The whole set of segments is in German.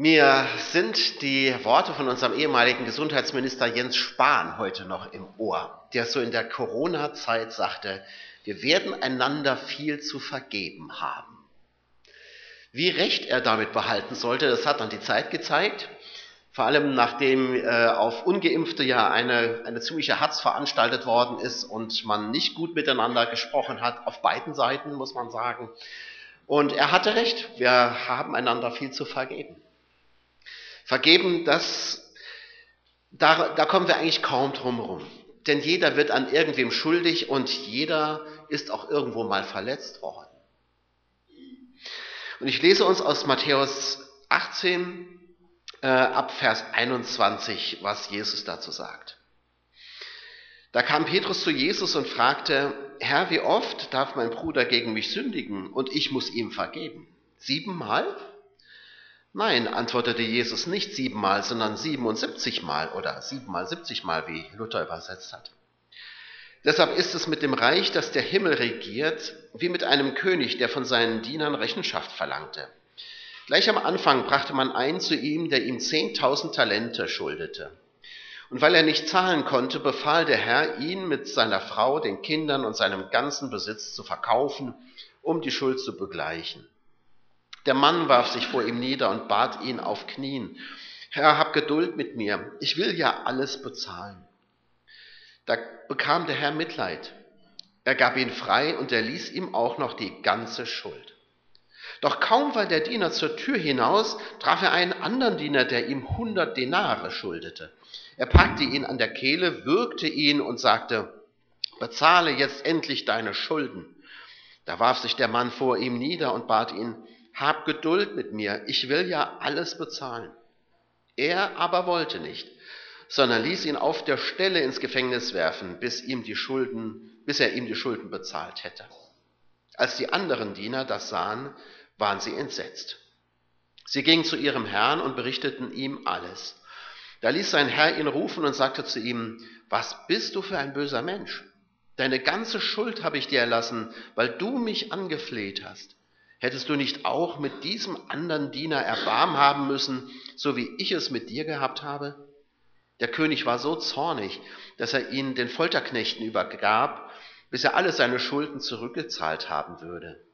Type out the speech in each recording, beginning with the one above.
Mir sind die Worte von unserem ehemaligen Gesundheitsminister Jens Spahn heute noch im Ohr, der so in der Corona-Zeit sagte, wir werden einander viel zu vergeben haben. Wie recht er damit behalten sollte, das hat dann die Zeit gezeigt. Vor allem nachdem äh, auf Ungeimpfte ja eine, eine ziemliche Hatz veranstaltet worden ist und man nicht gut miteinander gesprochen hat, auf beiden Seiten muss man sagen. Und er hatte recht, wir haben einander viel zu vergeben. Vergeben, das, da, da kommen wir eigentlich kaum drum herum. Denn jeder wird an irgendwem schuldig und jeder ist auch irgendwo mal verletzt worden. Und ich lese uns aus Matthäus 18 äh, ab Vers 21, was Jesus dazu sagt. Da kam Petrus zu Jesus und fragte, Herr, wie oft darf mein Bruder gegen mich sündigen und ich muss ihm vergeben? Siebenmal? Nein, antwortete Jesus nicht siebenmal, sondern 77 Mal oder siebenmal 70 Mal, wie Luther übersetzt hat. Deshalb ist es mit dem Reich, das der Himmel regiert, wie mit einem König, der von seinen Dienern Rechenschaft verlangte. Gleich am Anfang brachte man einen zu ihm, der ihm 10.000 Talente schuldete. Und weil er nicht zahlen konnte, befahl der Herr, ihn mit seiner Frau, den Kindern und seinem ganzen Besitz zu verkaufen, um die Schuld zu begleichen. Der Mann warf sich vor ihm nieder und bat ihn auf Knien, Herr, hab Geduld mit mir, ich will ja alles bezahlen. Da bekam der Herr Mitleid. Er gab ihn frei und er ließ ihm auch noch die ganze Schuld. Doch kaum war der Diener zur Tür hinaus, traf er einen anderen Diener, der ihm hundert Denare schuldete. Er packte ihn an der Kehle, würgte ihn und sagte, bezahle jetzt endlich deine Schulden. Da warf sich der Mann vor ihm nieder und bat ihn, hab Geduld mit mir, ich will ja alles bezahlen. Er aber wollte nicht, sondern ließ ihn auf der Stelle ins Gefängnis werfen, bis, ihm die Schulden, bis er ihm die Schulden bezahlt hätte. Als die anderen Diener das sahen, waren sie entsetzt. Sie gingen zu ihrem Herrn und berichteten ihm alles. Da ließ sein Herr ihn rufen und sagte zu ihm, was bist du für ein böser Mensch? Deine ganze Schuld habe ich dir erlassen, weil du mich angefleht hast. Hättest du nicht auch mit diesem anderen Diener Erbarm haben müssen, so wie ich es mit dir gehabt habe? Der König war so zornig, dass er ihn den Folterknechten übergab, bis er alle seine Schulden zurückgezahlt haben würde.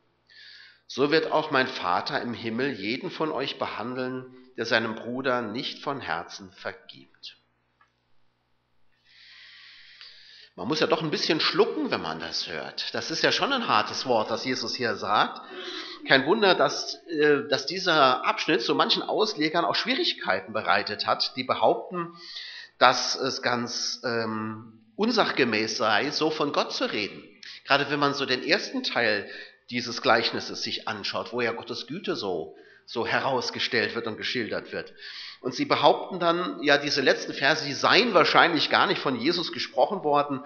So wird auch mein Vater im Himmel jeden von euch behandeln, der seinem Bruder nicht von Herzen vergibt. Man muss ja doch ein bisschen schlucken, wenn man das hört. Das ist ja schon ein hartes Wort, das Jesus hier sagt. Kein Wunder, dass, äh, dass dieser Abschnitt so manchen Auslegern auch Schwierigkeiten bereitet hat, die behaupten, dass es ganz ähm, unsachgemäß sei, so von Gott zu reden. Gerade wenn man so den ersten Teil dieses Gleichnisses sich anschaut, wo ja Gottes Güte so, so herausgestellt wird und geschildert wird. Und sie behaupten dann, ja, diese letzten Verse, die seien wahrscheinlich gar nicht von Jesus gesprochen worden.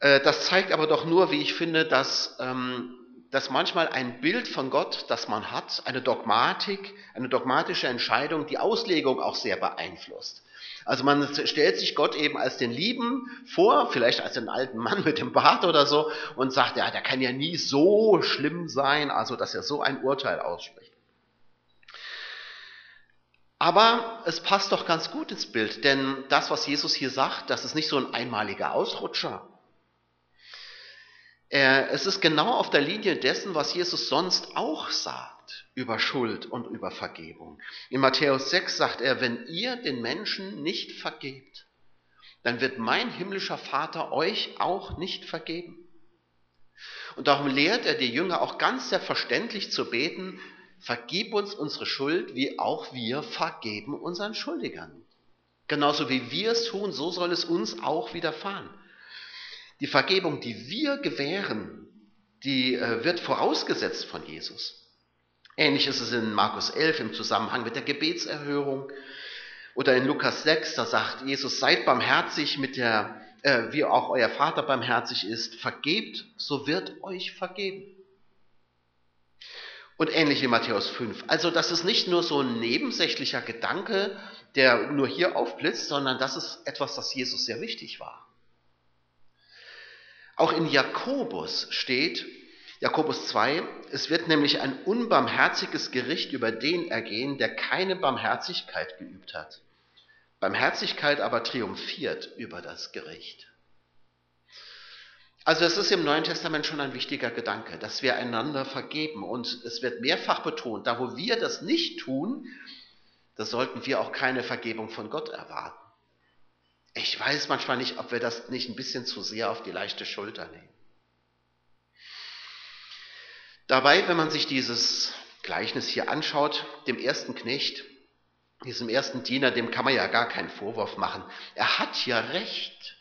Äh, das zeigt aber doch nur, wie ich finde, dass ähm, dass manchmal ein Bild von Gott, das man hat, eine Dogmatik, eine dogmatische Entscheidung, die Auslegung auch sehr beeinflusst. Also man stellt sich Gott eben als den Lieben vor, vielleicht als den alten Mann mit dem Bart oder so, und sagt, ja, der kann ja nie so schlimm sein, also dass er so ein Urteil ausspricht. Aber es passt doch ganz gut ins Bild, denn das, was Jesus hier sagt, das ist nicht so ein einmaliger Ausrutscher, es ist genau auf der Linie dessen, was Jesus sonst auch sagt über Schuld und über Vergebung. In Matthäus 6 sagt er, wenn ihr den Menschen nicht vergebt, dann wird mein himmlischer Vater euch auch nicht vergeben. Und darum lehrt er die Jünger auch ganz selbstverständlich zu beten, vergib uns unsere Schuld, wie auch wir vergeben unseren Schuldigern. Genauso wie wir es tun, so soll es uns auch widerfahren. Die Vergebung, die wir gewähren, die äh, wird vorausgesetzt von Jesus. Ähnlich ist es in Markus 11 im Zusammenhang mit der Gebetserhörung. Oder in Lukas 6, da sagt Jesus, seid barmherzig mit der, äh, wie auch euer Vater barmherzig ist, vergebt, so wird euch vergeben. Und ähnlich in Matthäus 5. Also das ist nicht nur so ein nebensächlicher Gedanke, der nur hier aufblitzt, sondern das ist etwas, das Jesus sehr wichtig war. Auch in Jakobus steht, Jakobus 2, es wird nämlich ein unbarmherziges Gericht über den ergehen, der keine Barmherzigkeit geübt hat. Barmherzigkeit aber triumphiert über das Gericht. Also es ist im Neuen Testament schon ein wichtiger Gedanke, dass wir einander vergeben. Und es wird mehrfach betont, da wo wir das nicht tun, da sollten wir auch keine Vergebung von Gott erwarten. Ich weiß manchmal nicht, ob wir das nicht ein bisschen zu sehr auf die leichte Schulter nehmen. Dabei, wenn man sich dieses Gleichnis hier anschaut, dem ersten Knecht, diesem ersten Diener, dem kann man ja gar keinen Vorwurf machen. Er hat ja recht.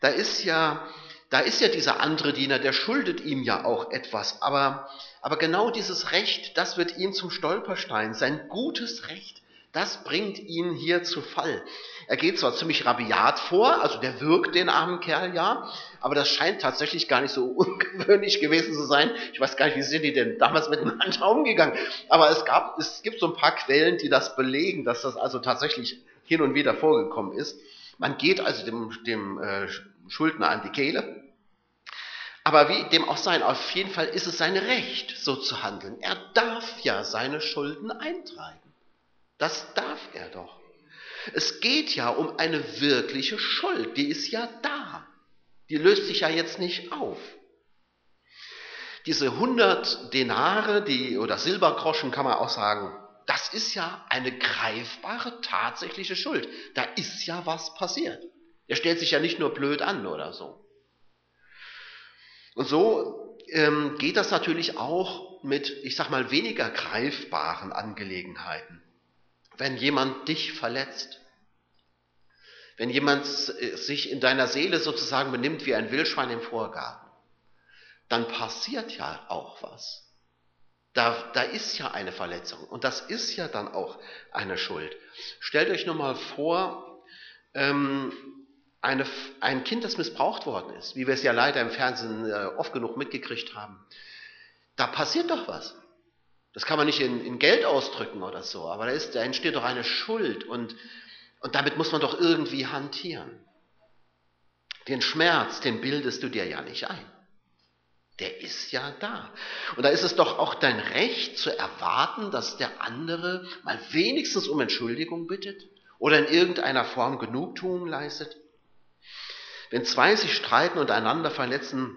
Da ist ja, da ist ja dieser andere Diener, der schuldet ihm ja auch etwas. Aber, aber genau dieses Recht, das wird ihm zum Stolperstein. Sein gutes Recht, das bringt ihn hier zu Fall. Er geht zwar ziemlich rabiat vor, also der wirkt den armen Kerl ja, aber das scheint tatsächlich gar nicht so ungewöhnlich gewesen zu sein. Ich weiß gar nicht, wie sind die denn damals miteinander umgegangen? Aber es gab, es gibt so ein paar Quellen, die das belegen, dass das also tatsächlich hin und wieder vorgekommen ist. Man geht also dem, dem äh, Schuldner an die Kehle. Aber wie dem auch sein, auf jeden Fall ist es sein Recht, so zu handeln. Er darf ja seine Schulden eintreiben. Das darf er doch. Es geht ja um eine wirkliche Schuld, die ist ja da. Die löst sich ja jetzt nicht auf. Diese 100 Denare, die, oder Silbergroschen kann man auch sagen, das ist ja eine greifbare, tatsächliche Schuld. Da ist ja was passiert. Er stellt sich ja nicht nur blöd an oder so. Und so ähm, geht das natürlich auch mit, ich sag mal, weniger greifbaren Angelegenheiten wenn jemand dich verletzt, wenn jemand sich in deiner Seele sozusagen benimmt wie ein Wildschwein im Vorgarten, dann passiert ja auch was. Da, da ist ja eine Verletzung und das ist ja dann auch eine Schuld. Stellt euch nur mal vor, ähm, eine, ein Kind, das missbraucht worden ist, wie wir es ja leider im Fernsehen äh, oft genug mitgekriegt haben. Da passiert doch was. Das kann man nicht in, in Geld ausdrücken oder so, aber da, ist, da entsteht doch eine Schuld und, und damit muss man doch irgendwie hantieren. Den Schmerz, den bildest du dir ja nicht ein. Der ist ja da. Und da ist es doch auch dein Recht zu erwarten, dass der andere mal wenigstens um Entschuldigung bittet oder in irgendeiner Form Genugtuung leistet. Wenn zwei sich streiten und einander verletzen,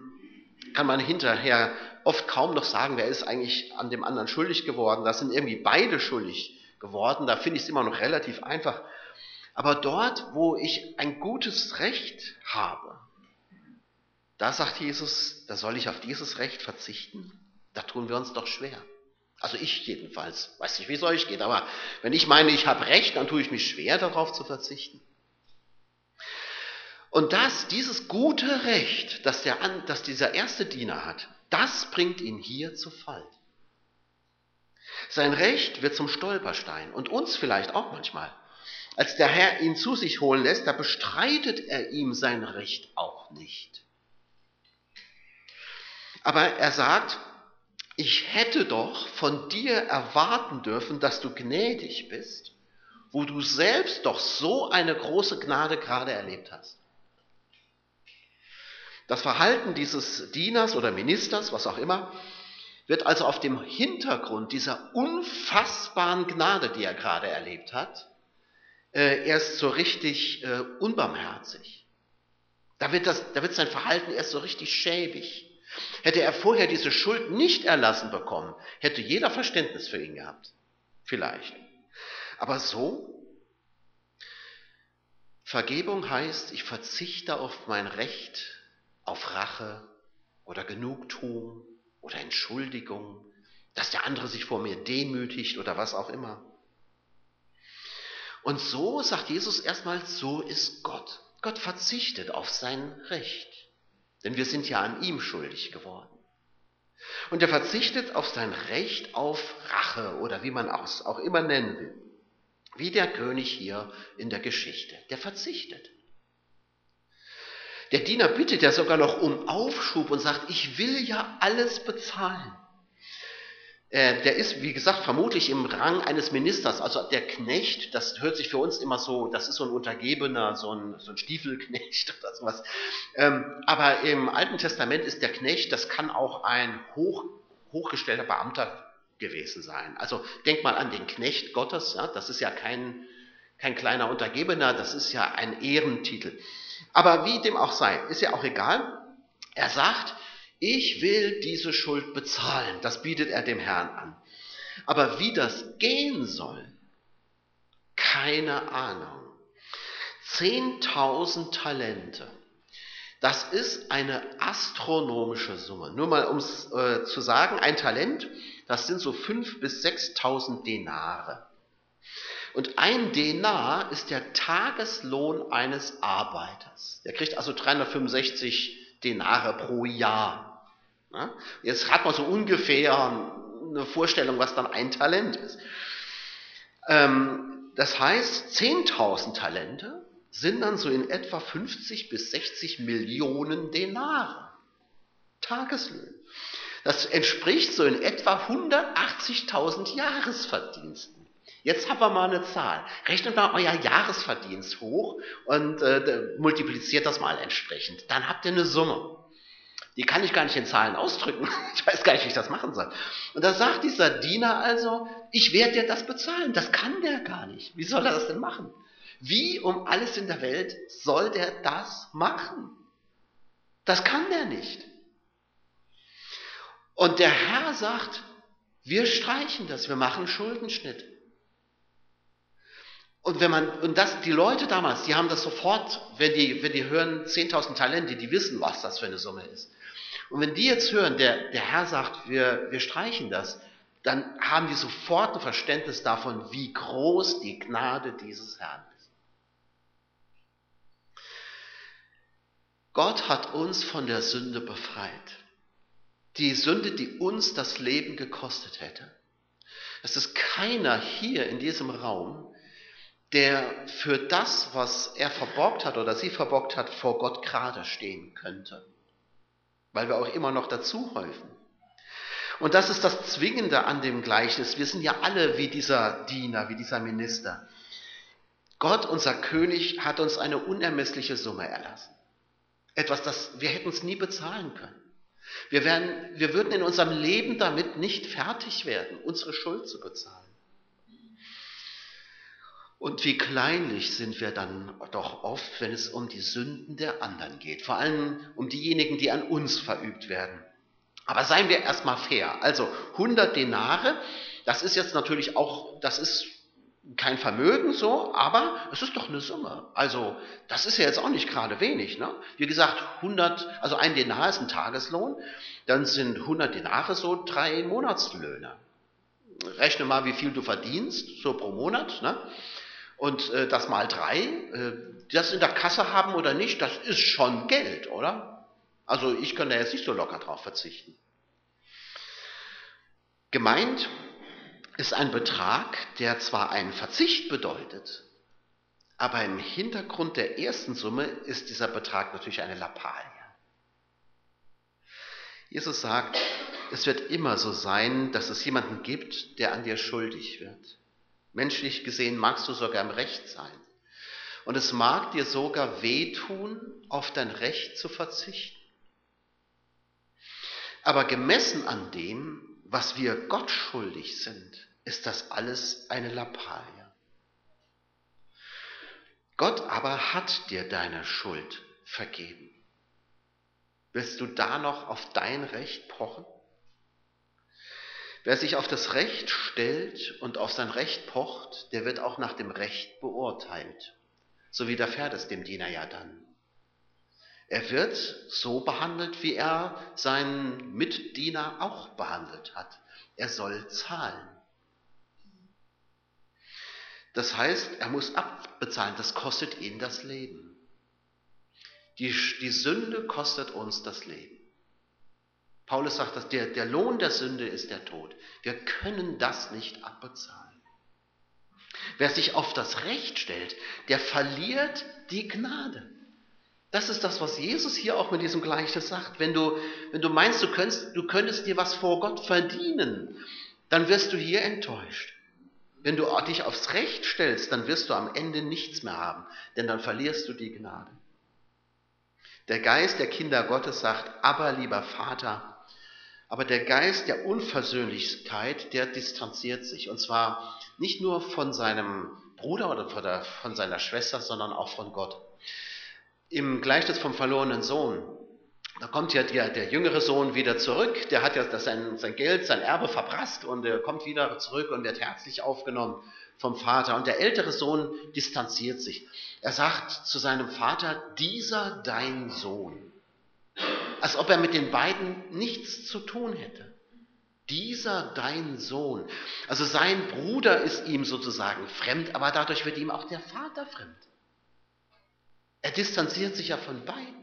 kann man hinterher oft kaum noch sagen, wer ist eigentlich an dem anderen schuldig geworden. Da sind irgendwie beide schuldig geworden. Da finde ich es immer noch relativ einfach. Aber dort, wo ich ein gutes Recht habe, da sagt Jesus, da soll ich auf dieses Recht verzichten. Da tun wir uns doch schwer. Also ich jedenfalls. Weiß nicht, wie es euch geht, aber wenn ich meine, ich habe Recht, dann tue ich mich schwer, darauf zu verzichten. Und das, dieses gute Recht, das, der, das dieser erste Diener hat, das bringt ihn hier zu Fall. Sein Recht wird zum Stolperstein und uns vielleicht auch manchmal. Als der Herr ihn zu sich holen lässt, da bestreitet er ihm sein Recht auch nicht. Aber er sagt, ich hätte doch von dir erwarten dürfen, dass du gnädig bist, wo du selbst doch so eine große Gnade gerade erlebt hast. Das Verhalten dieses Dieners oder Ministers, was auch immer, wird also auf dem Hintergrund dieser unfassbaren Gnade, die er gerade erlebt hat, äh, erst so richtig äh, unbarmherzig. Da wird, das, da wird sein Verhalten erst so richtig schäbig. Hätte er vorher diese Schuld nicht erlassen bekommen, hätte jeder Verständnis für ihn gehabt. Vielleicht. Aber so? Vergebung heißt, ich verzichte auf mein Recht, auf Rache oder Genugtuung oder Entschuldigung, dass der andere sich vor mir demütigt oder was auch immer. Und so sagt Jesus erstmal, so ist Gott. Gott verzichtet auf sein Recht, denn wir sind ja an ihm schuldig geworden. Und er verzichtet auf sein Recht auf Rache oder wie man es auch immer nennen will. Wie der König hier in der Geschichte. Der verzichtet. Der Diener bittet ja sogar noch um Aufschub und sagt, ich will ja alles bezahlen. äh, der ist, wie gesagt, vermutlich im Rang eines Ministers. Also der Knecht, das hört sich für uns immer so, das ist so ein Untergebener, so ein, so ein Stiefelknecht oder sowas. Ähm, aber im Alten Testament ist der Knecht, das kann auch ein hoch, hochgestellter Beamter gewesen sein. Also denk mal an den Knecht Gottes, ja, das ist ja kein, kein kleiner Untergebener, das ist ja ein Ehrentitel. Aber wie dem auch sei, ist ja auch egal. Er sagt, ich will diese Schuld bezahlen. Das bietet er dem Herrn an. Aber wie das gehen soll, keine Ahnung. Zehntausend Talente. Das ist eine astronomische Summe. Nur mal um es äh, zu sagen, ein Talent, das sind so fünf bis sechstausend Denare. Und ein Denar ist der Tageslohn eines Arbeiters. Der kriegt also 365 Denare pro Jahr. Jetzt hat man so ungefähr eine Vorstellung, was dann ein Talent ist. Ähm, das heißt, 10.000 Talente sind dann so in etwa 50 bis 60 Millionen Denare. Tageslöhne. Das entspricht so in etwa 180.000 Jahresverdiensten. Jetzt haben wir mal eine Zahl. Rechnet mal euer Jahresverdienst hoch und äh, multipliziert das mal entsprechend. Dann habt ihr eine Summe. Die kann ich gar nicht in Zahlen ausdrücken. Ich weiß gar nicht, wie ich das machen soll. Und da sagt dieser Diener also, ich werde dir das bezahlen. Das kann der gar nicht. Wie soll er das denn machen? Wie um alles in der Welt soll der das machen? Das kann der nicht. Und der Herr sagt, wir streichen das, wir machen Schuldenschnitt. Und wenn man, und das, die Leute damals, die haben das sofort, wenn die, wenn die hören 10.000 Talente, die wissen, was das für eine Summe ist. Und wenn die jetzt hören, der, der Herr sagt, wir, wir streichen das, dann haben die sofort ein Verständnis davon, wie groß die Gnade dieses Herrn ist. Gott hat uns von der Sünde befreit. Die Sünde, die uns das Leben gekostet hätte. Es ist keiner hier in diesem Raum, der für das, was er verborgt hat oder sie verborgt hat, vor Gott gerade stehen könnte weil wir auch immer noch dazu häufen. Und das ist das Zwingende an dem Gleichnis. Wir sind ja alle wie dieser Diener, wie dieser Minister. Gott, unser König, hat uns eine unermessliche Summe erlassen. Etwas, das wir hätten es nie bezahlen können. Wir, werden, wir würden in unserem Leben damit nicht fertig werden, unsere Schuld zu bezahlen. Und wie kleinlich sind wir dann doch oft, wenn es um die Sünden der anderen geht, vor allem um diejenigen, die an uns verübt werden. Aber seien wir erstmal fair. Also 100 Denare, das ist jetzt natürlich auch, das ist kein Vermögen so, aber es ist doch eine Summe. Also das ist ja jetzt auch nicht gerade wenig. Ne? Wie gesagt, 100, also ein Denar ist ein Tageslohn, dann sind 100 Denare so drei Monatslöhne. Rechne mal, wie viel du verdienst, so pro Monat. Ne? Und äh, das mal drei, äh, das in der Kasse haben oder nicht, das ist schon Geld, oder? Also ich könnte jetzt nicht so locker drauf verzichten. Gemeint ist ein Betrag, der zwar einen Verzicht bedeutet, aber im Hintergrund der ersten Summe ist dieser Betrag natürlich eine Lappalie. Jesus sagt, es wird immer so sein, dass es jemanden gibt, der an dir schuldig wird. Menschlich gesehen magst du sogar im Recht sein. Und es mag dir sogar wehtun, auf dein Recht zu verzichten. Aber gemessen an dem, was wir Gott schuldig sind, ist das alles eine Lappalie. Gott aber hat dir deine Schuld vergeben. Willst du da noch auf dein Recht pochen? Wer sich auf das Recht stellt und auf sein Recht pocht, der wird auch nach dem Recht beurteilt. So widerfährt es dem Diener ja dann. Er wird so behandelt, wie er seinen Mitdiener auch behandelt hat. Er soll zahlen. Das heißt, er muss abbezahlen. Das kostet ihn das Leben. Die, die Sünde kostet uns das Leben. Paulus sagt, dass der, der Lohn der Sünde ist der Tod. Wir können das nicht abbezahlen. Wer sich auf das Recht stellt, der verliert die Gnade. Das ist das, was Jesus hier auch mit diesem Gleichnis sagt. Wenn du, wenn du meinst, du könntest, du könntest dir was vor Gott verdienen, dann wirst du hier enttäuscht. Wenn du dich aufs Recht stellst, dann wirst du am Ende nichts mehr haben, denn dann verlierst du die Gnade. Der Geist der Kinder Gottes sagt, aber lieber Vater, aber der Geist der Unversöhnlichkeit, der distanziert sich. Und zwar nicht nur von seinem Bruder oder von, der, von seiner Schwester, sondern auch von Gott. Im Gleichnis vom verlorenen Sohn, da kommt ja der, der jüngere Sohn wieder zurück, der hat ja sein, sein Geld, sein Erbe verprasst und er kommt wieder zurück und wird herzlich aufgenommen vom Vater. Und der ältere Sohn distanziert sich. Er sagt zu seinem Vater, dieser dein Sohn. Als ob er mit den beiden nichts zu tun hätte. Dieser dein Sohn. Also sein Bruder ist ihm sozusagen fremd, aber dadurch wird ihm auch der Vater fremd. Er distanziert sich ja von beiden.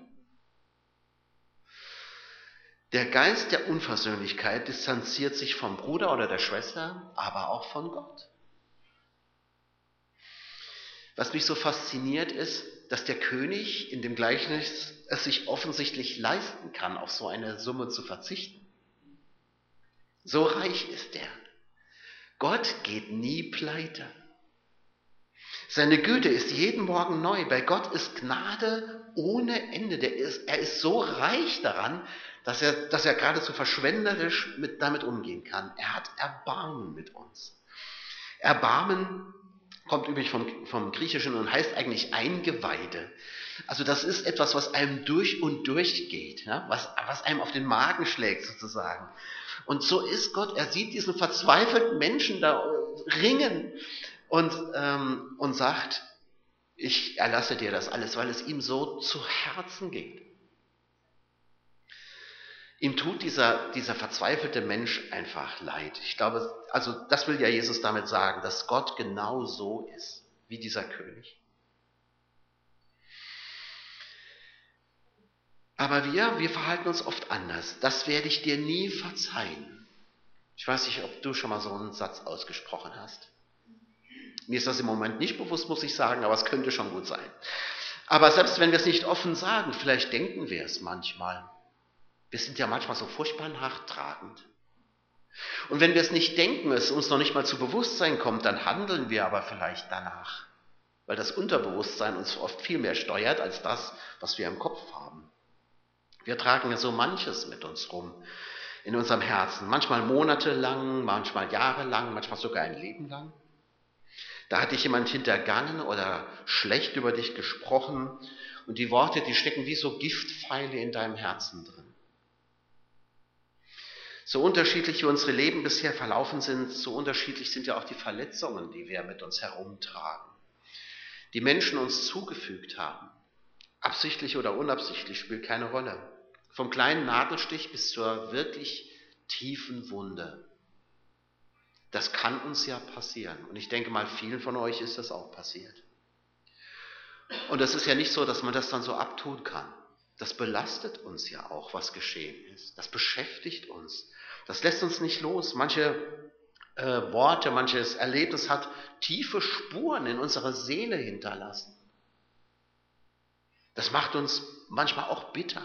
Der Geist der Unversöhnlichkeit distanziert sich vom Bruder oder der Schwester, aber auch von Gott. Was mich so fasziniert ist, dass der König in dem Gleichnis es sich offensichtlich leisten kann, auf so eine Summe zu verzichten. So reich ist er. Gott geht nie pleite. Seine Güte ist jeden Morgen neu. Bei Gott ist Gnade ohne Ende. Ist, er ist so reich daran, dass er, dass er geradezu verschwenderisch mit, damit umgehen kann. Er hat Erbarmen mit uns. Erbarmen kommt übrigens vom, vom Griechischen und heißt eigentlich Eingeweide. Also das ist etwas, was einem durch und durch geht, ja? was, was einem auf den Magen schlägt sozusagen. Und so ist Gott, er sieht diesen verzweifelten Menschen da ringen und, ähm, und sagt, ich erlasse dir das alles, weil es ihm so zu Herzen geht. Ihm tut dieser, dieser verzweifelte Mensch einfach leid. Ich glaube, also das will ja Jesus damit sagen, dass Gott genau so ist wie dieser König. Aber wir, wir verhalten uns oft anders. Das werde ich dir nie verzeihen. Ich weiß nicht, ob du schon mal so einen Satz ausgesprochen hast. Mir ist das im Moment nicht bewusst, muss ich sagen, aber es könnte schon gut sein. Aber selbst wenn wir es nicht offen sagen, vielleicht denken wir es manchmal. Wir sind ja manchmal so furchtbar nachtragend. Und wenn wir es nicht denken, es uns noch nicht mal zu Bewusstsein kommt, dann handeln wir aber vielleicht danach, weil das Unterbewusstsein uns oft viel mehr steuert als das, was wir im Kopf haben. Wir tragen ja so manches mit uns rum in unserem Herzen, manchmal monatelang, manchmal jahrelang, manchmal sogar ein Leben lang. Da hat dich jemand hintergangen oder schlecht über dich gesprochen und die Worte, die stecken wie so Giftpfeile in deinem Herzen drin. So unterschiedlich wie unsere Leben bisher verlaufen sind, so unterschiedlich sind ja auch die Verletzungen, die wir mit uns herumtragen, die Menschen uns zugefügt haben. Absichtlich oder unabsichtlich spielt keine Rolle. Vom kleinen Nadelstich bis zur wirklich tiefen Wunde. Das kann uns ja passieren. Und ich denke mal, vielen von euch ist das auch passiert. Und es ist ja nicht so, dass man das dann so abtun kann. Das belastet uns ja auch, was geschehen ist. Das beschäftigt uns. Das lässt uns nicht los. Manche äh, Worte, manches Erlebnis hat tiefe Spuren in unserer Seele hinterlassen. Das macht uns manchmal auch bitter.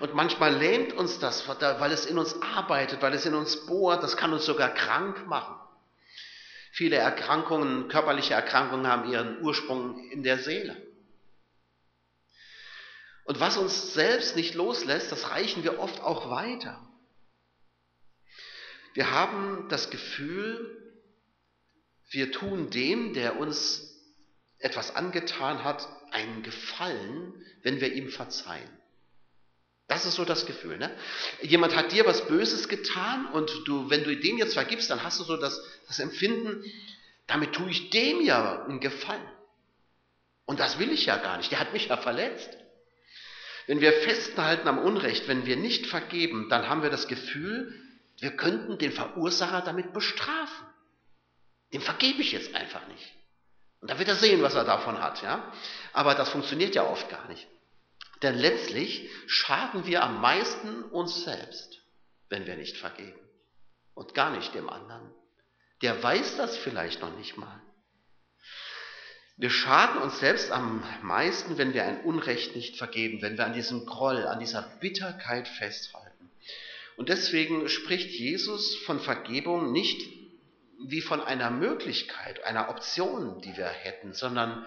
Und manchmal lähmt uns das, weil es in uns arbeitet, weil es in uns bohrt. Das kann uns sogar krank machen. Viele Erkrankungen, körperliche Erkrankungen haben ihren Ursprung in der Seele. Und was uns selbst nicht loslässt, das reichen wir oft auch weiter. Wir haben das Gefühl, wir tun dem, der uns etwas angetan hat, einen Gefallen, wenn wir ihm verzeihen. Das ist so das Gefühl. Ne? Jemand hat dir was Böses getan und du, wenn du dem jetzt vergibst, dann hast du so das, das Empfinden, damit tue ich dem ja einen Gefallen. Und das will ich ja gar nicht. Der hat mich ja verletzt. Wenn wir festhalten am Unrecht, wenn wir nicht vergeben, dann haben wir das Gefühl, wir könnten den Verursacher damit bestrafen. Dem vergebe ich jetzt einfach nicht. Und da wird er sehen, was er davon hat. Ja? Aber das funktioniert ja oft gar nicht. Denn letztlich schaden wir am meisten uns selbst, wenn wir nicht vergeben. Und gar nicht dem anderen. Der weiß das vielleicht noch nicht mal. Wir schaden uns selbst am meisten, wenn wir ein Unrecht nicht vergeben, wenn wir an diesem Groll, an dieser Bitterkeit festhalten. Und deswegen spricht Jesus von Vergebung nicht wie von einer Möglichkeit, einer Option, die wir hätten, sondern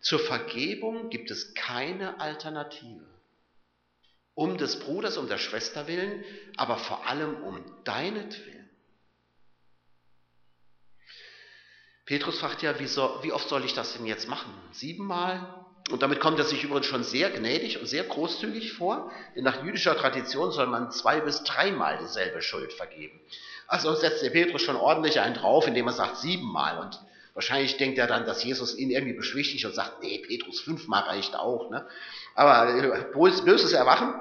zur Vergebung gibt es keine Alternative. Um des Bruders, um der Schwester willen, aber vor allem um deinetwillen. Petrus fragt ja, wie, so, wie oft soll ich das denn jetzt machen? Siebenmal? Und damit kommt er sich übrigens schon sehr gnädig und sehr großzügig vor, denn nach jüdischer Tradition soll man zwei bis dreimal dieselbe Schuld vergeben. Also setzt der Petrus schon ordentlich einen drauf, indem er sagt siebenmal. Und wahrscheinlich denkt er dann, dass Jesus ihn irgendwie beschwichtigt und sagt, nee, Petrus, fünfmal reicht auch. Ne? Aber äh, böses Erwachen.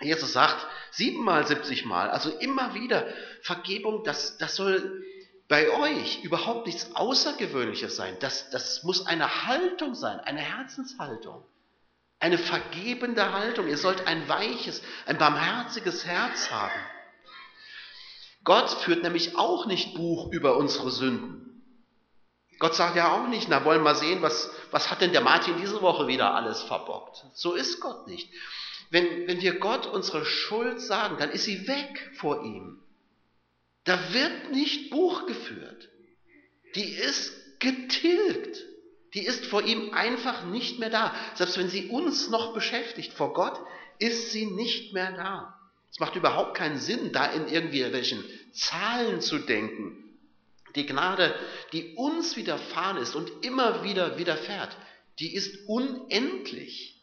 Jesus sagt siebenmal, siebzigmal, also immer wieder Vergebung, das, das soll bei euch überhaupt nichts Außergewöhnliches sein. Das, das muss eine Haltung sein, eine Herzenshaltung. Eine vergebende Haltung. Ihr sollt ein weiches, ein barmherziges Herz haben. Gott führt nämlich auch nicht Buch über unsere Sünden. Gott sagt ja auch nicht, na wollen wir sehen, was, was hat denn der Martin diese Woche wieder alles verbockt. So ist Gott nicht. Wenn, wenn wir Gott unsere Schuld sagen, dann ist sie weg vor ihm. Da wird nicht Buch geführt. Die ist getilgt. Die ist vor ihm einfach nicht mehr da. Selbst wenn sie uns noch beschäftigt, vor Gott ist sie nicht mehr da. Es macht überhaupt keinen Sinn, da in irgendwelchen Zahlen zu denken. Die Gnade, die uns widerfahren ist und immer wieder widerfährt, die ist unendlich.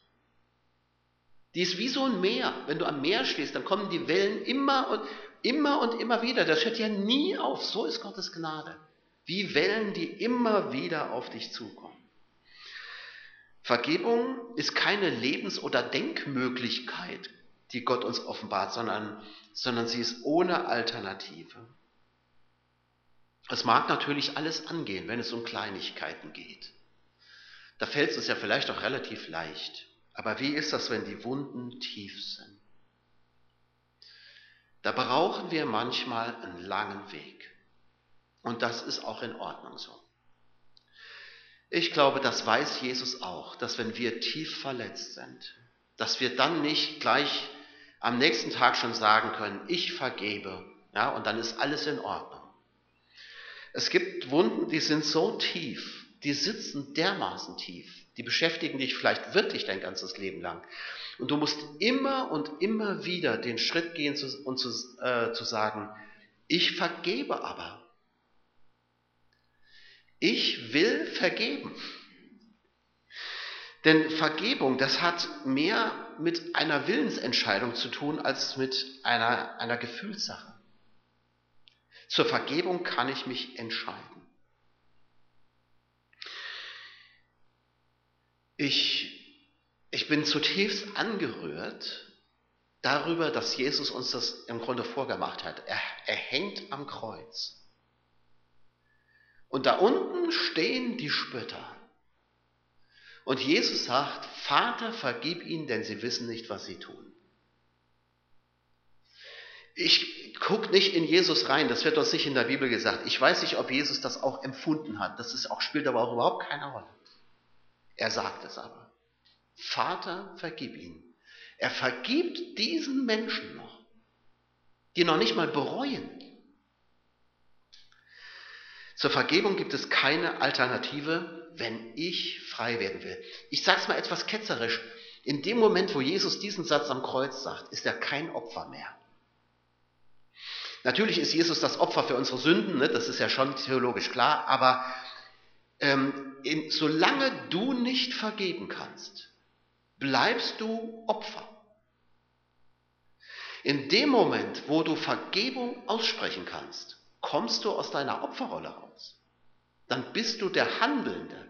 Die ist wie so ein Meer. Wenn du am Meer stehst, dann kommen die Wellen immer und immer und immer wieder. Das hört ja nie auf. So ist Gottes Gnade. Wie Wellen, die immer wieder auf dich zukommen. Vergebung ist keine Lebens- oder Denkmöglichkeit, die Gott uns offenbart, sondern, sondern sie ist ohne Alternative. Es mag natürlich alles angehen, wenn es um Kleinigkeiten geht. Da fällt es uns ja vielleicht auch relativ leicht. Aber wie ist das, wenn die Wunden tief sind? Da brauchen wir manchmal einen langen Weg. Und das ist auch in Ordnung so. Ich glaube, das weiß Jesus auch, dass wenn wir tief verletzt sind, dass wir dann nicht gleich am nächsten Tag schon sagen können, ich vergebe, ja, und dann ist alles in Ordnung. Es gibt Wunden, die sind so tief, die sitzen dermaßen tief, die beschäftigen dich vielleicht wirklich dein ganzes Leben lang. Und du musst immer und immer wieder den Schritt gehen und zu, äh, zu sagen, ich vergebe aber. Ich will vergeben. Denn Vergebung, das hat mehr mit einer Willensentscheidung zu tun als mit einer, einer Gefühlssache. Zur Vergebung kann ich mich entscheiden. Ich, ich bin zutiefst angerührt darüber, dass Jesus uns das im Grunde vorgemacht hat. Er, er hängt am Kreuz. Und da unten stehen die Spötter. Und Jesus sagt, Vater, vergib ihnen, denn sie wissen nicht, was sie tun. Ich gucke nicht in Jesus rein, das wird uns nicht in der Bibel gesagt. Ich weiß nicht, ob Jesus das auch empfunden hat. Das ist auch, spielt aber auch überhaupt keine Rolle. Er sagt es aber. Vater, vergib ihnen. Er vergibt diesen Menschen noch, die noch nicht mal bereuen. Zur Vergebung gibt es keine Alternative wenn ich frei werden will. Ich sage es mal etwas ketzerisch. In dem Moment, wo Jesus diesen Satz am Kreuz sagt, ist er kein Opfer mehr. Natürlich ist Jesus das Opfer für unsere Sünden, ne? das ist ja schon theologisch klar, aber ähm, in, solange du nicht vergeben kannst, bleibst du Opfer. In dem Moment, wo du Vergebung aussprechen kannst, kommst du aus deiner Opferrolle raus dann bist du der Handelnde.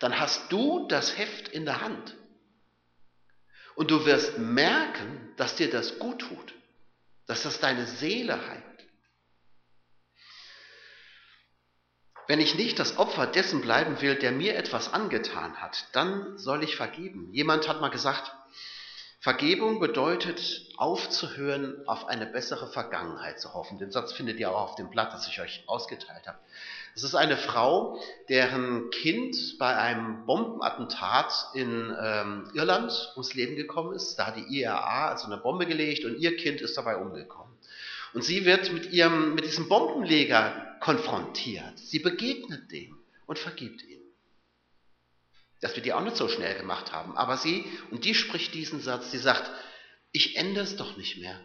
Dann hast du das Heft in der Hand. Und du wirst merken, dass dir das gut tut, dass das deine Seele heilt. Wenn ich nicht das Opfer dessen bleiben will, der mir etwas angetan hat, dann soll ich vergeben. Jemand hat mal gesagt, Vergebung bedeutet aufzuhören, auf eine bessere Vergangenheit zu hoffen. Den Satz findet ihr auch auf dem Blatt, das ich euch ausgeteilt habe. Es ist eine Frau, deren Kind bei einem Bombenattentat in ähm, Irland ums Leben gekommen ist. Da hat die IRA also eine Bombe gelegt und ihr Kind ist dabei umgekommen. Und sie wird mit ihrem, mit diesem Bombenleger konfrontiert. Sie begegnet dem und vergibt ihm. Das wird die auch nicht so schnell gemacht haben. Aber sie, und die spricht diesen Satz, sie sagt, ich ändere es doch nicht mehr.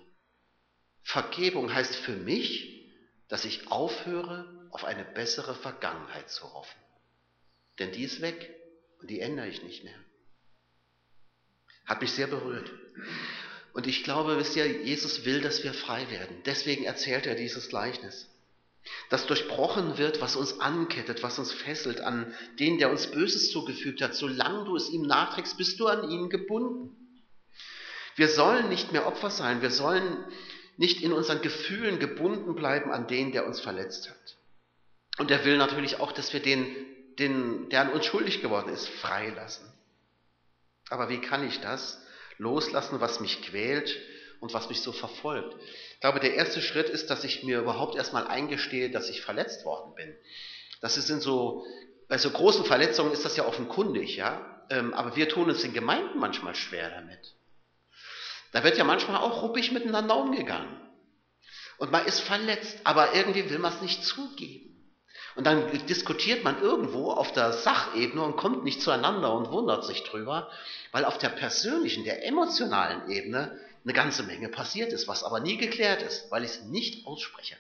Vergebung heißt für mich, dass ich aufhöre, auf eine bessere Vergangenheit zu hoffen. Denn die ist weg und die ändere ich nicht mehr. Hat mich sehr berührt. Und ich glaube, wisst ihr, Jesus will, dass wir frei werden. Deswegen erzählt er dieses Gleichnis. Dass durchbrochen wird, was uns ankettet, was uns fesselt an den, der uns Böses zugefügt hat. Solange du es ihm nachträgst, bist du an ihn gebunden. Wir sollen nicht mehr Opfer sein. Wir sollen nicht in unseren Gefühlen gebunden bleiben an den, der uns verletzt hat. Und er will natürlich auch, dass wir den, den, der an uns schuldig geworden ist, freilassen. Aber wie kann ich das? Loslassen, was mich quält und was mich so verfolgt. Ich glaube, der erste Schritt ist, dass ich mir überhaupt erstmal eingestehe, dass ich verletzt worden bin. Das ist in so, bei so großen Verletzungen ist das ja offenkundig, ja. Ähm, aber wir tun uns in Gemeinden manchmal schwer damit. Da wird ja manchmal auch ruppig miteinander umgegangen. Und man ist verletzt, aber irgendwie will man es nicht zugeben. Und dann diskutiert man irgendwo auf der Sachebene und kommt nicht zueinander und wundert sich drüber, weil auf der persönlichen, der emotionalen Ebene eine ganze Menge passiert ist, was aber nie geklärt ist, weil ich es nicht ausspreche.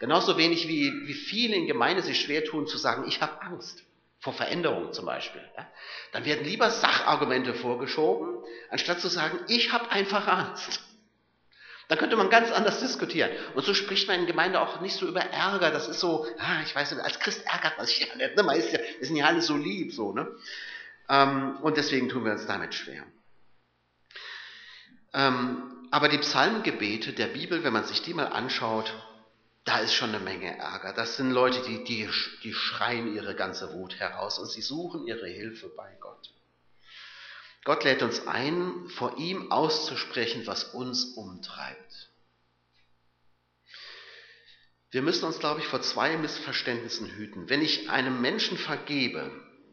Genauso wenig wie, wie viele in Gemeinde sich schwer tun zu sagen, ich habe Angst vor Veränderung zum Beispiel. Ja? Dann werden lieber Sachargumente vorgeschoben, anstatt zu sagen, ich habe einfach Angst. Dann könnte man ganz anders diskutieren. Und so spricht man in Gemeinde auch nicht so über Ärger. Das ist so, ah, ich weiß nicht, als Christ ärgert man sich ja nicht. Ne? Man ist ja, wir sind ja alle so lieb, so, ne? Ähm, und deswegen tun wir uns damit schwer. Ähm, aber die Psalmgebete der Bibel, wenn man sich die mal anschaut, da ist schon eine Menge Ärger. Das sind Leute, die, die, die schreien ihre ganze Wut heraus und sie suchen ihre Hilfe bei Gott. Gott lädt uns ein, vor ihm auszusprechen, was uns umtreibt. Wir müssen uns, glaube ich, vor zwei Missverständnissen hüten. Wenn ich einem Menschen vergebe,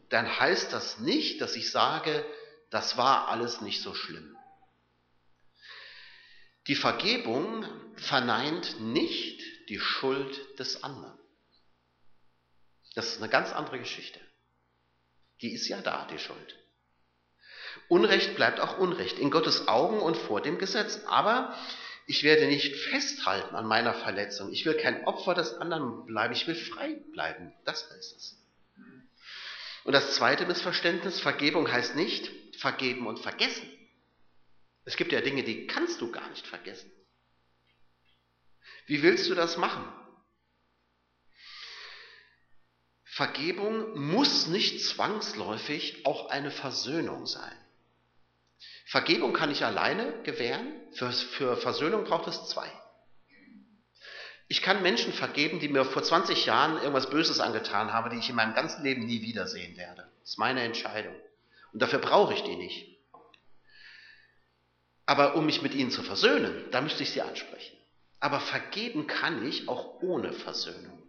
dann heißt das nicht, dass ich sage, das war alles nicht so schlimm. Die Vergebung verneint nicht die Schuld des anderen. Das ist eine ganz andere Geschichte. Die ist ja da, die Schuld. Unrecht bleibt auch Unrecht, in Gottes Augen und vor dem Gesetz. Aber ich werde nicht festhalten an meiner Verletzung. Ich will kein Opfer des anderen bleiben. Ich will frei bleiben. Das heißt es. Und das zweite Missverständnis, Vergebung heißt nicht vergeben und vergessen. Es gibt ja Dinge, die kannst du gar nicht vergessen. Wie willst du das machen? Vergebung muss nicht zwangsläufig auch eine Versöhnung sein. Vergebung kann ich alleine gewähren, für, für Versöhnung braucht es zwei. Ich kann Menschen vergeben, die mir vor 20 Jahren irgendwas Böses angetan haben, die ich in meinem ganzen Leben nie wiedersehen werde. Das ist meine Entscheidung. Und dafür brauche ich die nicht. Aber um mich mit ihnen zu versöhnen, da müsste ich sie ansprechen. Aber vergeben kann ich auch ohne Versöhnung.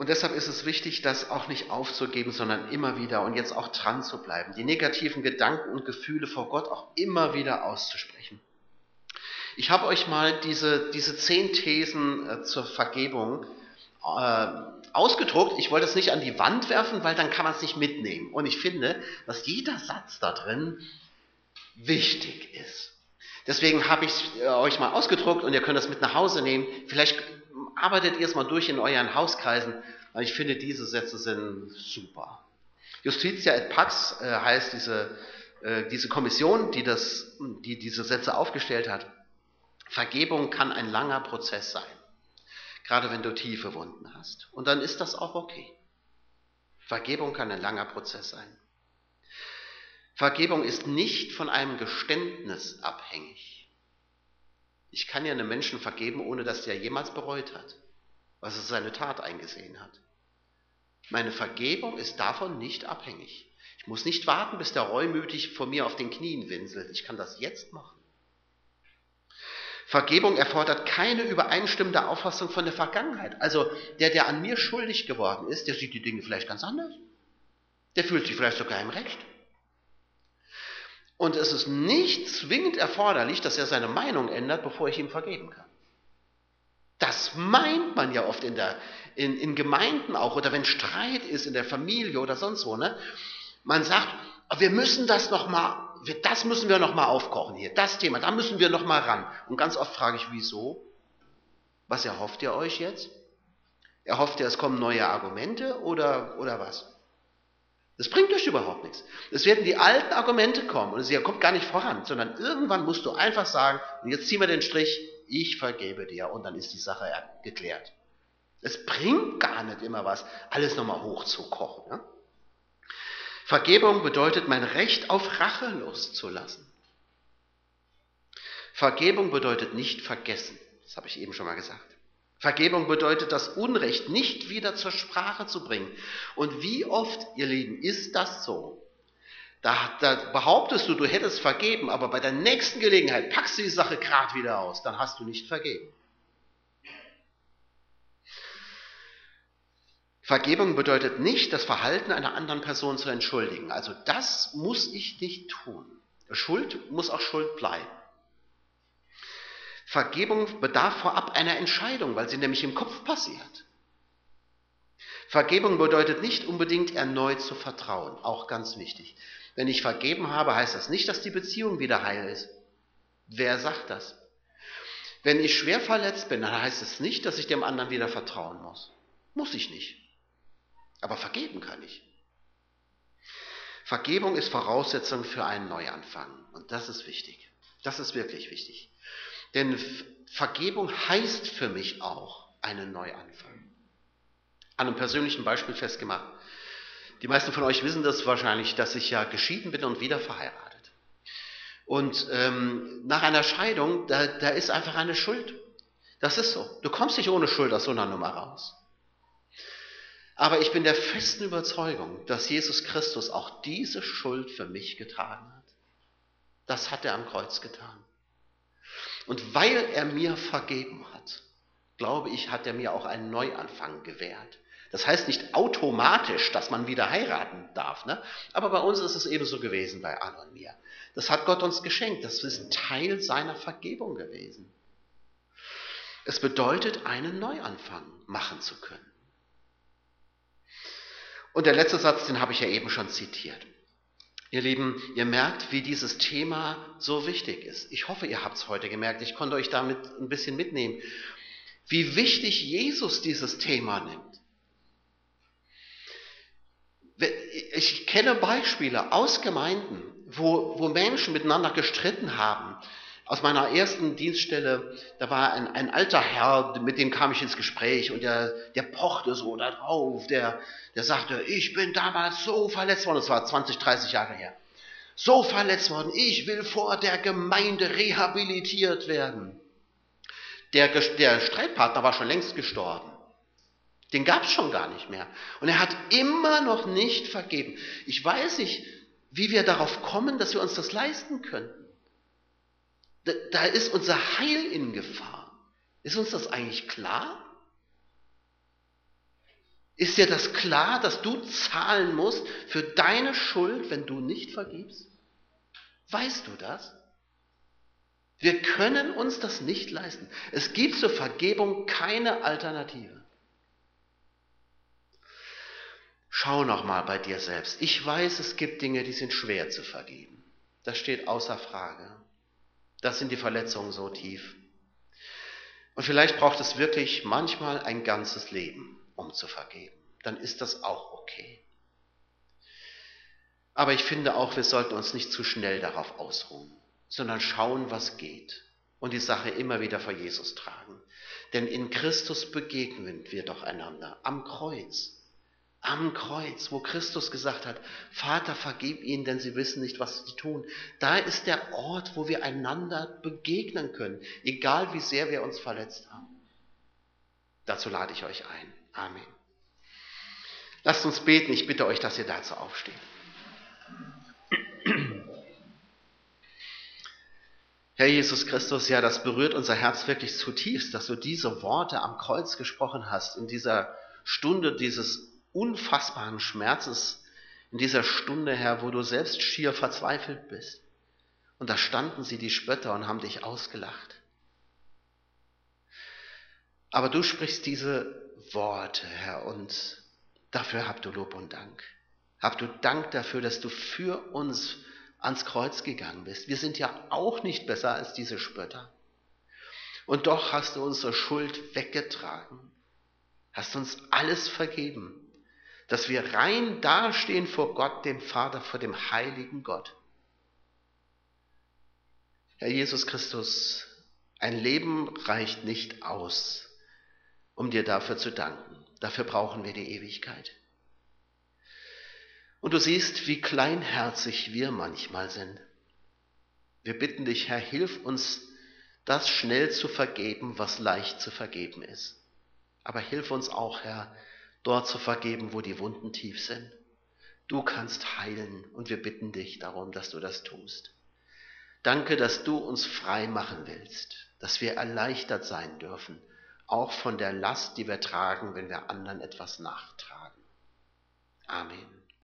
Und deshalb ist es wichtig, das auch nicht aufzugeben, sondern immer wieder und jetzt auch dran zu bleiben. Die negativen Gedanken und Gefühle vor Gott auch immer wieder auszusprechen. Ich habe euch mal diese, diese zehn Thesen äh, zur Vergebung äh, ausgedruckt. Ich wollte es nicht an die Wand werfen, weil dann kann man es nicht mitnehmen. Und ich finde, dass jeder Satz da drin wichtig ist. Deswegen habe ich es äh, euch mal ausgedruckt und ihr könnt das mit nach Hause nehmen. Vielleicht arbeitet ihr es mal durch in euren Hauskreisen, weil ich finde, diese Sätze sind super. Justitia et Pax äh, heißt diese, äh, diese Kommission, die, das, die diese Sätze aufgestellt hat. Vergebung kann ein langer Prozess sein, gerade wenn du tiefe Wunden hast. Und dann ist das auch okay. Vergebung kann ein langer Prozess sein. Vergebung ist nicht von einem Geständnis abhängig. Ich kann ja einem Menschen vergeben, ohne dass der jemals bereut hat, was er seine Tat eingesehen hat. Meine Vergebung ist davon nicht abhängig. Ich muss nicht warten, bis der reumütig vor mir auf den Knien winselt. Ich kann das jetzt machen. Vergebung erfordert keine übereinstimmende Auffassung von der Vergangenheit. Also der, der an mir schuldig geworden ist, der sieht die Dinge vielleicht ganz anders. Der fühlt sich vielleicht sogar im Recht. Und es ist nicht zwingend erforderlich, dass er seine Meinung ändert, bevor ich ihm vergeben kann. Das meint man ja oft in, der, in, in Gemeinden auch oder wenn Streit ist in der Familie oder sonst wo. Ne? Man sagt, wir müssen das noch mal, das müssen wir noch mal aufkochen hier, das Thema, da müssen wir noch mal ran. Und ganz oft frage ich, wieso? Was erhofft ihr euch jetzt? Erhofft ihr, es kommen neue Argumente oder, oder was? Das bringt euch überhaupt nichts. Es werden die alten Argumente kommen und es kommt gar nicht voran, sondern irgendwann musst du einfach sagen, und jetzt ziehen wir den Strich, ich vergebe dir und dann ist die Sache geklärt. Es bringt gar nicht immer was, alles nochmal hochzukochen. Ja? Vergebung bedeutet, mein Recht auf Rache loszulassen. Vergebung bedeutet nicht vergessen. Das habe ich eben schon mal gesagt. Vergebung bedeutet, das Unrecht nicht wieder zur Sprache zu bringen. Und wie oft, ihr Lieben, ist das so? Da, da, behauptest du, du hättest vergeben, aber bei der nächsten Gelegenheit packst du die Sache gerade wieder aus, dann hast du nicht vergeben. Vergebung bedeutet nicht, das Verhalten einer anderen Person zu entschuldigen. Also das muss ich nicht tun. Schuld muss auch Schuld bleiben. Vergebung bedarf vorab einer Entscheidung, weil sie nämlich im Kopf passiert. Vergebung bedeutet nicht unbedingt erneut zu vertrauen, auch ganz wichtig. Wenn ich vergeben habe, heißt das nicht, dass die Beziehung wieder heil ist. Wer sagt das? Wenn ich schwer verletzt bin, dann heißt es nicht, dass ich dem anderen wieder vertrauen muss. Muss ich nicht. Aber vergeben kann ich. Vergebung ist Voraussetzung für einen Neuanfang. Und das ist wichtig. Das ist wirklich wichtig. Denn Vergebung heißt für mich auch einen Neuanfang. An einem persönlichen Beispiel festgemacht. Die meisten von euch wissen das wahrscheinlich, dass ich ja geschieden bin und wieder verheiratet. Und ähm, nach einer Scheidung, da, da ist einfach eine Schuld. Das ist so. Du kommst nicht ohne Schuld aus so einer Nummer raus. Aber ich bin der festen Überzeugung, dass Jesus Christus auch diese Schuld für mich getragen hat. Das hat er am Kreuz getan. Und weil er mir vergeben hat, glaube ich, hat er mir auch einen Neuanfang gewährt. Das heißt nicht automatisch, dass man wieder heiraten darf. Ne? Aber bei uns ist es ebenso gewesen, bei Anne und mir. Das hat Gott uns geschenkt. Das ist Teil seiner Vergebung gewesen. Es bedeutet, einen Neuanfang machen zu können. Und der letzte Satz, den habe ich ja eben schon zitiert. Ihr Lieben, ihr merkt, wie dieses Thema so wichtig ist. Ich hoffe, ihr habt es heute gemerkt. Ich konnte euch damit ein bisschen mitnehmen, wie wichtig Jesus dieses Thema nimmt. Ich kenne Beispiele aus Gemeinden, wo, wo Menschen miteinander gestritten haben. Aus meiner ersten Dienststelle, da war ein, ein alter Herr, mit dem kam ich ins Gespräch und der, der pochte so da drauf, der, der sagte, ich bin damals so verletzt worden, das war 20, 30 Jahre her, so verletzt worden, ich will vor der Gemeinde rehabilitiert werden. Der, der Streitpartner war schon längst gestorben. Den gab es schon gar nicht mehr. Und er hat immer noch nicht vergeben. Ich weiß nicht, wie wir darauf kommen, dass wir uns das leisten könnten. Da, da ist unser Heil in Gefahr. Ist uns das eigentlich klar? Ist dir das klar, dass du zahlen musst für deine Schuld, wenn du nicht vergibst? Weißt du das? Wir können uns das nicht leisten. Es gibt zur Vergebung keine Alternative. Schau noch mal bei dir selbst. Ich weiß, es gibt Dinge, die sind schwer zu vergeben. Das steht außer Frage. Das sind die Verletzungen so tief. Und vielleicht braucht es wirklich manchmal ein ganzes Leben, um zu vergeben. Dann ist das auch okay. Aber ich finde auch, wir sollten uns nicht zu schnell darauf ausruhen, sondern schauen, was geht und die Sache immer wieder vor Jesus tragen. Denn in Christus begegnen wir doch einander am Kreuz am Kreuz, wo Christus gesagt hat, Vater, vergib ihnen, denn sie wissen nicht, was sie tun. Da ist der Ort, wo wir einander begegnen können, egal wie sehr wir uns verletzt haben. Dazu lade ich euch ein. Amen. Lasst uns beten. Ich bitte euch, dass ihr dazu aufsteht. Herr Jesus Christus, ja, das berührt unser Herz wirklich zutiefst, dass du diese Worte am Kreuz gesprochen hast, in dieser Stunde dieses unfassbaren Schmerzes in dieser Stunde, Herr, wo du selbst schier verzweifelt bist. Und da standen sie, die Spötter, und haben dich ausgelacht. Aber du sprichst diese Worte, Herr, und dafür habt du Lob und Dank. Habt du Dank dafür, dass du für uns ans Kreuz gegangen bist. Wir sind ja auch nicht besser als diese Spötter. Und doch hast du unsere Schuld weggetragen, hast uns alles vergeben, dass wir rein dastehen vor Gott, dem Vater, vor dem heiligen Gott. Herr Jesus Christus, ein Leben reicht nicht aus, um dir dafür zu danken. Dafür brauchen wir die Ewigkeit. Und du siehst, wie kleinherzig wir manchmal sind. Wir bitten dich, Herr, hilf uns, das schnell zu vergeben, was leicht zu vergeben ist. Aber hilf uns auch, Herr, dort zu vergeben, wo die Wunden tief sind. Du kannst heilen und wir bitten dich darum, dass du das tust. Danke, dass du uns frei machen willst, dass wir erleichtert sein dürfen, auch von der Last, die wir tragen, wenn wir anderen etwas nachtragen. Amen.